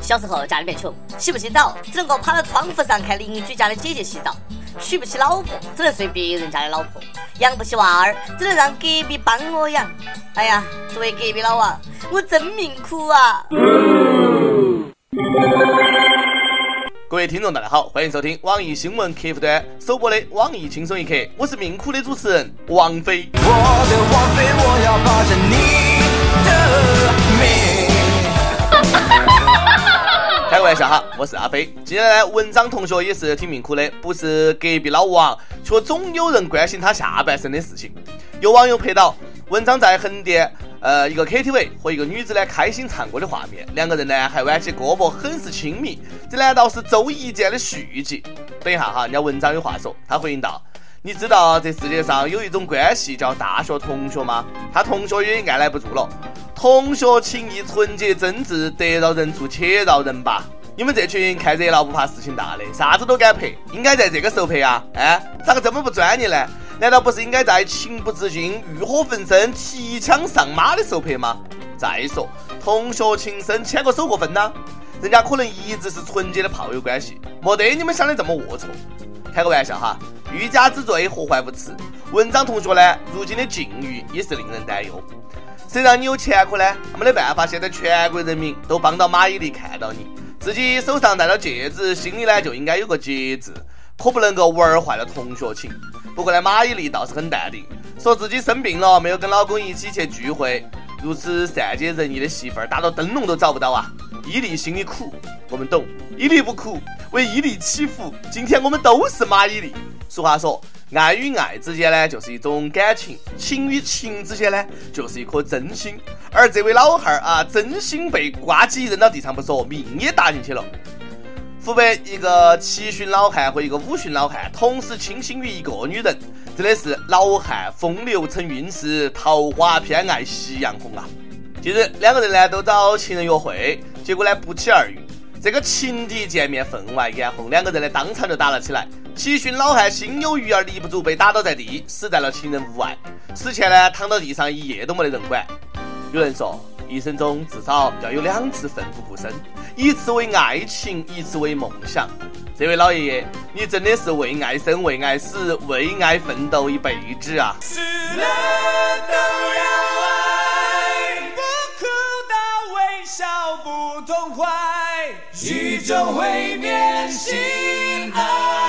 小时候家里面穷，洗不起澡，只能够趴到窗户上看邻居家的姐姐洗澡；娶不起老婆，只能睡别人家的老婆；养不起娃儿，只能让隔壁帮我养。哎呀，作为隔壁老王，我真命苦啊！各位听众，大家好，欢迎收听网易新闻客户端首播的网易轻松一刻，我是命苦的主持人王菲。我的王菲，我要霸占你的大家好，我是阿飞。今天呢，文章同学也是挺命苦的，不是隔壁老王，却总有人关心他下半身的事情。有网友拍到文章在横店呃一个 KTV 和一个女子呢开心唱歌的画面，两个人呢还挽起胳膊，很是亲密。这难道是周一见的续集？等一下哈，人家文章有话说，他回应道：“你知道这世界上有一种关系叫大学同学吗？他同学也按耐不住了。”同学情谊纯洁真挚，得饶人处且饶人吧。你们这群看热闹不怕事情大的，啥子都敢拍，应该在这个时候拍啊？哎，咋个这么不专业呢？难道不是应该在情不自禁、欲火焚身、提枪上马的时候拍吗？再说，同学情深，牵个手过分呢？人家可能一直是纯洁的炮友关系，没得你们想的这么龌龊。开个玩笑哈，欲加之罪，何患无辞？文章同学呢，如今的境遇也是令人担忧。谁让你有前科呢？没得办法，现在全国人民都帮到马伊琍看到你，自己手上戴了戒指，心里呢就应该有个节制，可不能够玩坏了同学情。不过呢，马伊琍倒是很淡定，说自己生病了，没有跟老公一起去聚会。如此善解人意的媳妇儿，打到灯笼都找不到啊！伊琍心里苦，我们懂。伊琍不苦，为伊琍祈福。今天我们都是马伊琍。俗话说。爱与爱之间呢，就是一种感情；情与情之间呢，就是一颗真心。而这位老汉儿啊，真心被呱唧扔到地上不说，命也搭进去了。湖北一个七旬老汉和一个五旬老汉同时倾心于一个女人，真的是老汉风流成韵事，桃花偏爱夕阳红啊！近日，两个人呢都找情人约会，结果呢不期而遇。这个情敌见面分外眼红，两个人呢当场就打了起来。七旬老汉心有余而力不足，被打倒在地，死在了情人屋外。死前呢，躺到地上一夜都没得人管。有人说，一生中至少要有两次奋不顾身，一次为爱情，一次为梦想。这位老爷爷，你真的是为爱生，为爱死，为爱奋斗一辈子啊！死了都要爱，不哭到微笑不痛快，宇宙毁灭，心还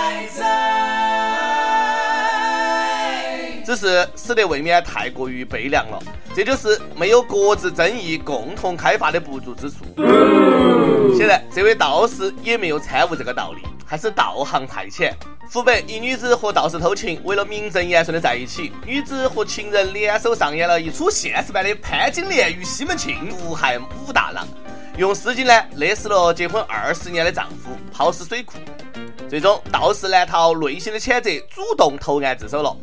只是死得未免太过于悲凉了，这就是没有各自争议、共同开发的不足之处。显然，这位道士也没有参悟这个道理，还是道行太浅。湖北一女子和道士偷情，为了名正言顺的在一起，女子和情人联手上演了一出现实版的潘金莲与西门庆毒害武大郎。用丝巾呢勒死了结婚二十年的丈夫，抛尸水库。最终，道士难逃内心的谴责，主动投案自首了。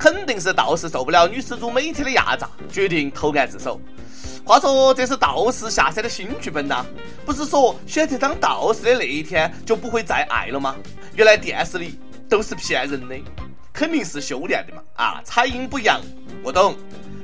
肯定是道士受不了女施主每天的压榨，决定投案自首。话说，这是道士下山的新剧本呐？不是说选择当道士的那一天就不会再爱了吗？原来电视里都是骗人的，肯定是修炼的嘛！啊，采阴补阳，我懂。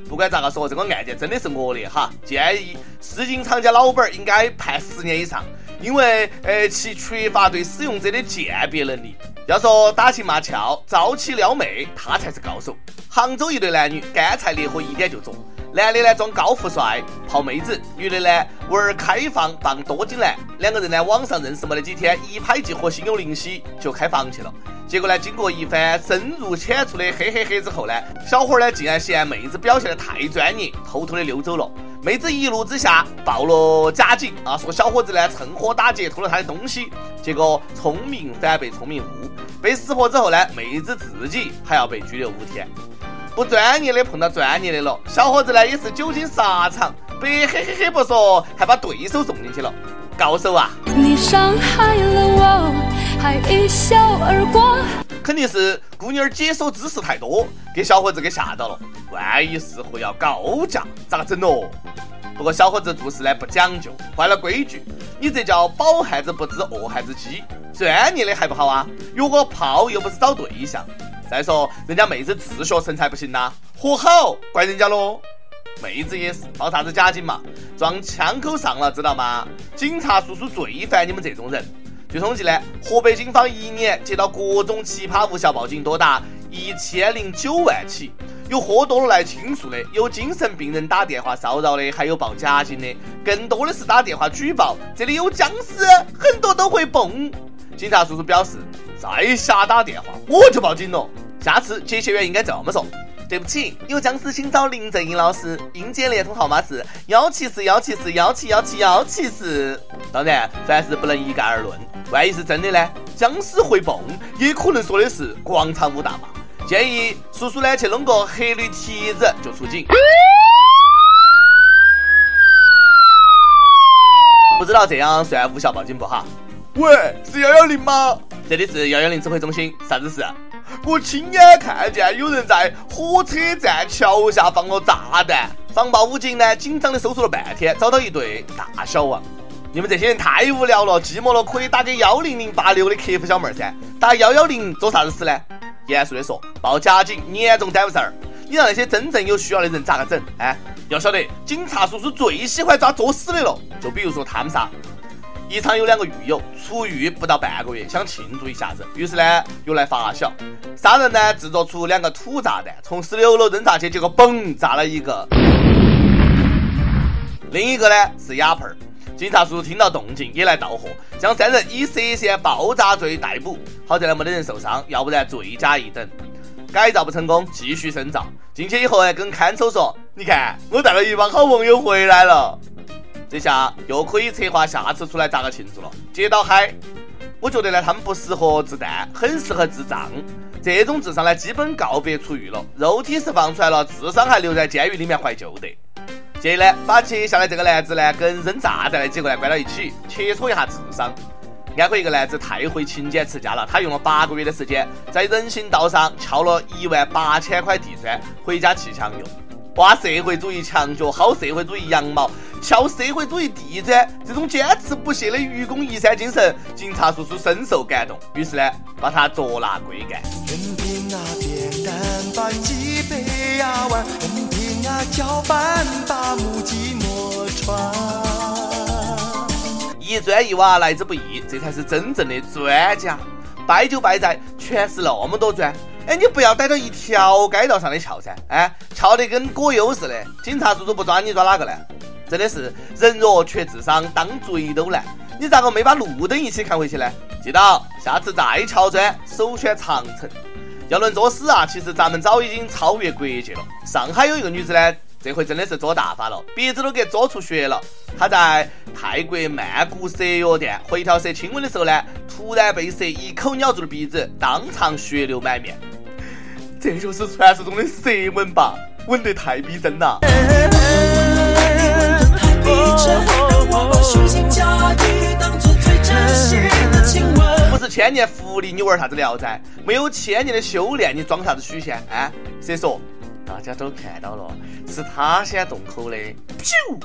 不管咋个说，这个案件真的是恶劣哈！建议市井厂家老板应该判十年以上，因为呃其缺乏对使用者的鉴别能力。要说打情骂俏、招妻撩妹，他才是高手。杭州一对男女干柴烈火一点就着，男的呢装高富帅泡妹子，女的呢玩开放傍多金男。两个人呢网上认识没得几天，一拍即合，心有灵犀就开房去了。结果呢，经过一番深入浅出的嘿嘿嘿之后呢，小伙呢竟然嫌妹子表现的太专业，偷偷的溜走了。妹子一怒之下报了假警啊，说小伙子呢趁火打劫偷了他的东西。结果聪明反被聪明误，被识破之后呢，妹子自己还要被拘留五天。不专业的碰到专业的了，小伙子呢也是久经沙场，被嘿嘿嘿不说，还把对手送进去了。高手啊！你伤害了我。还一笑而过，肯定是姑娘解锁姿势太多，给小伙子给吓到了。万一事后要告假，咋整咯？不过小伙子做事呢不讲究，坏了规矩。你这叫饱汉子不知饿汉子饥，专业的还不好啊？约个炮又不是找对象。再说人家妹子自学成才不行呐，活好怪人家喽。妹子也是，报啥子假警嘛？撞枪口上了，知道吗？警察叔叔最烦你们这种人。据统计呢，河北警方一年接到各种奇葩无效报警多达一千零九万起，有喝多了来倾诉的，有精神病人打电话骚扰的，还有报假警的，更多的是打电话举报这里有僵尸，很多都会蹦。警察叔叔表示，再瞎打电话我就报警了。下次接线员应该这么说：对不起，有僵尸请找林正英老师，应接联通号码是幺七四幺七四幺七幺七幺七四。当然，凡事不能一概而论。万一是真的呢？僵尸会蹦，也可能说的是广场舞大妈。建议叔叔呢去弄个黑驴蹄子就出警。不知道这样算无效报警不哈？喂，是幺幺零吗？这里是幺幺零指挥中心，啥子事？我亲眼看见有人在火车站桥下放了炸弹，防暴武警呢紧张的搜索了半天，找到一对大小王。你们这些人太无聊了，寂寞了可以打给幺零零八六的客服小妹儿噻。打幺幺零做啥子事呢？严肃的说，报假警，严重耽误事儿。你让那些真正有需要的人咋个整？哎，要晓得，警察叔叔最喜欢抓作死的了。就比如说他们仨，宜昌有两个狱友出狱不到半个月，想庆祝一下子，于是呢又来发小，三人呢制作出两个土炸弹，从十六楼扔下去，结果嘣炸了一个。另一个呢是哑炮儿。警察叔叔听到动静也来到货，将三人以涉嫌爆炸罪逮捕。好在呢没得人受伤，要不然罪加一等。改造不成功，继续深造。进去以后呢，跟看守说：“你看，我带了一帮好朋友回来了。”这下又可以策划下次出来咋个庆祝了。接到嗨，我觉得呢，他们不适合自弹，很适合自葬。这种智商呢，基本告别出狱了，肉体是放出来了，智商还留在监狱里面怀旧的。建议呢，把接下来这个男子呢，跟扔炸弹的几个呢关到一起，切磋一下智商。安徽一个男子太会勤俭持家了，他用了八个月的时间，在人行道上撬了一万八千块地砖，回家砌墙用。挖社会主义墙角，薅社会主义羊毛，撬社会主义地砖，这种坚持不懈的愚公移山精神，警察叔叔深受感动，于是呢，把他捉拿归案。搅拌把木屐磨穿，一砖一瓦来之不易，这才是真正的专家。败就败在全是那么多砖，哎，你不要逮到一条街道上的撬噻，哎，撬得跟果油似的。警察叔叔不抓你抓哪个呢？真的是人若缺智商当贼都难。你咋个没把路灯一起看回去呢？记到下次再敲砖，首选长城。要论作死啊，其实咱们早已经超越国界了。上海有一个女子呢，这回真的是作大发了，鼻子都给作出血了。她在泰国曼谷蛇药店和一条蛇亲吻的时候呢，突然被蛇一口咬住了鼻子，当场血流满面。这就是传说中的蛇吻吧？吻得太逼真了。不是千年狐狸，你玩啥子聊斋？没有千年的修炼，你装啥子许仙？哎，谁说，大家都看到了，是他先动口的。噗，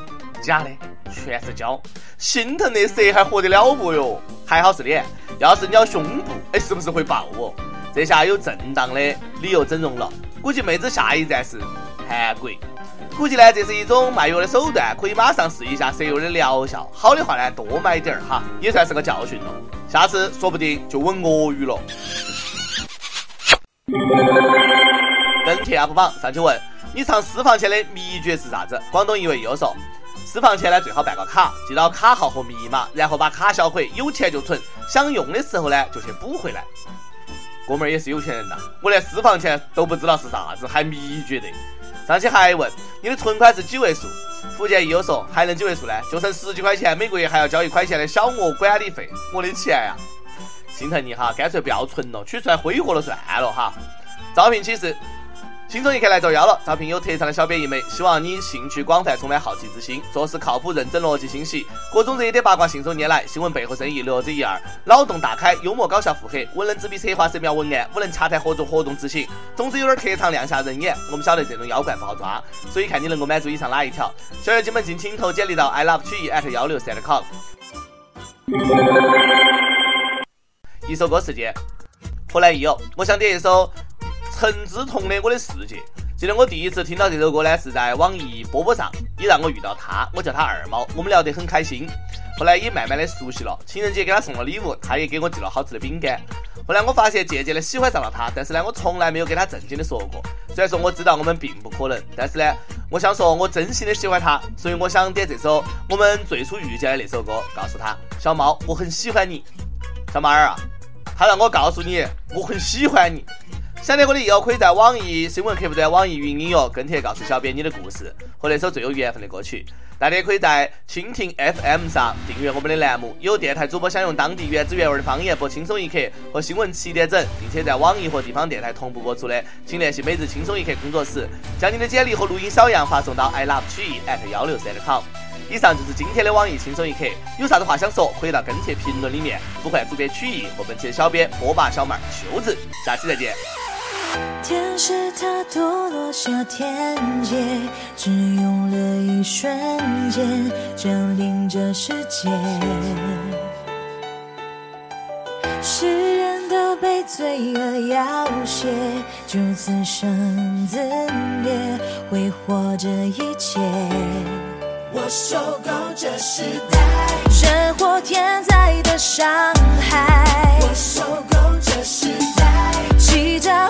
假的，全是胶。心疼的蛇还活得了不哟？还好是脸，要是咬胸部，哎，是不是会爆哦？这下有正当的理由整容了。估计妹子下一站是韩国。估计呢，这是一种卖药的手段，可以马上试一下蛇药的疗效。好的话呢，多买点儿哈，也算是个教训了。下次说不定就稳鳄鱼了。跟帖 UP 榜上去问你藏私房钱的秘诀是啥子？广东一位友说，私房钱呢最好办个卡，记到卡号和密码，然后把卡销毁，有钱就存，想用的时候呢就去补回来。哥们儿也是有钱人呐，我连私房钱都不知道是啥子，还秘诀的。上去还问你的存款是几位数？福建益友说还能几位数呢？就剩十几块钱，每个月还要交一块钱的小额管理费。我的钱呀，心疼你哈，干脆不要存了，取出来挥霍了算了哈。招聘启事，轻松一刻来招妖了。招聘有特长的小编一枚，希望你兴趣广泛，充满好奇之心，做事靠谱认真，逻辑清晰，各种热点八卦信手拈来，新闻背后深意略知一二，脑洞大开，幽默搞笑腹黑，文能执笔策划神妙文案，武能洽谈合作活动执行，总之有点特长亮瞎人眼。我们晓得这种妖怪不好抓，所以看你能够满足以上哪一条。小妖精们尽情投简历到 i love 曲艺 at 幺六三 com。一首歌时间，河南益友，我想点一首。陈志同的《我的世界》，记得我第一次听到这首歌呢，是在网易波波上，也让我遇到他，我叫他二猫，我们聊得很开心。后来也慢慢的熟悉了，情人节给他送了礼物，他也给我寄了好吃的饼干。后来我发现渐渐的喜欢上了他，但是呢，我从来没有给他正经的说过。虽然说我知道我们并不可能，但是呢，我想说我真心的喜欢他，所以我想点这首我们最初遇见的那首歌，告诉他，小猫，我很喜欢你，小猫儿啊，他让我告诉你，我很喜欢你。想听歌的友可以在网易新闻客户端、网易云音乐跟帖告诉小编你的故事和那首最有缘分的歌曲。大家也可以在蜻蜓 FM 上订阅我们的栏目。有电台主播想用当地原汁原味的方言播《轻松一刻》和新闻七点整，并且在网易和地方电台同步播出的，请联系每日轻松一刻工作室，将你的简历和录音小样发送到 i love 曲艺 at 幺六三 com。以上就是今天的网易轻松一刻，有啥子话想说，可以到跟帖评论里面呼唤主编曲艺和本期的小编波霸小妹秋子。下期再见。天使它堕落下天界，只用了一瞬间，降临这世界。世人都被罪恶要挟，就此生自灭，挥霍这一切。我受够这时代人祸天灾的伤害，我受够这时代欺诈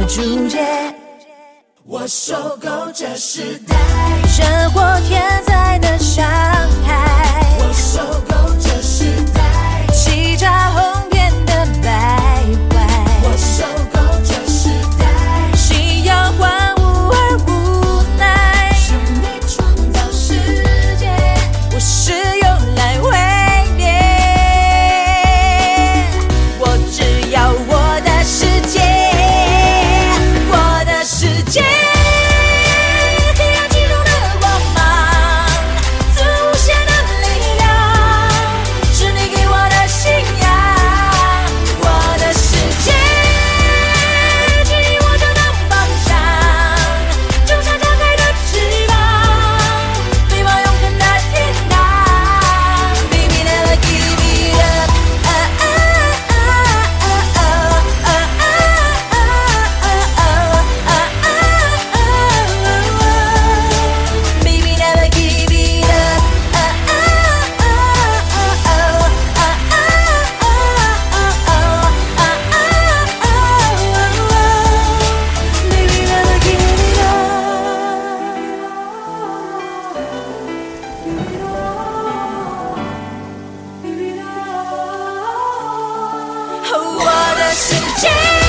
的注解。我受够这时代人祸天灾的伤害，我受够这时代欺诈哄 change.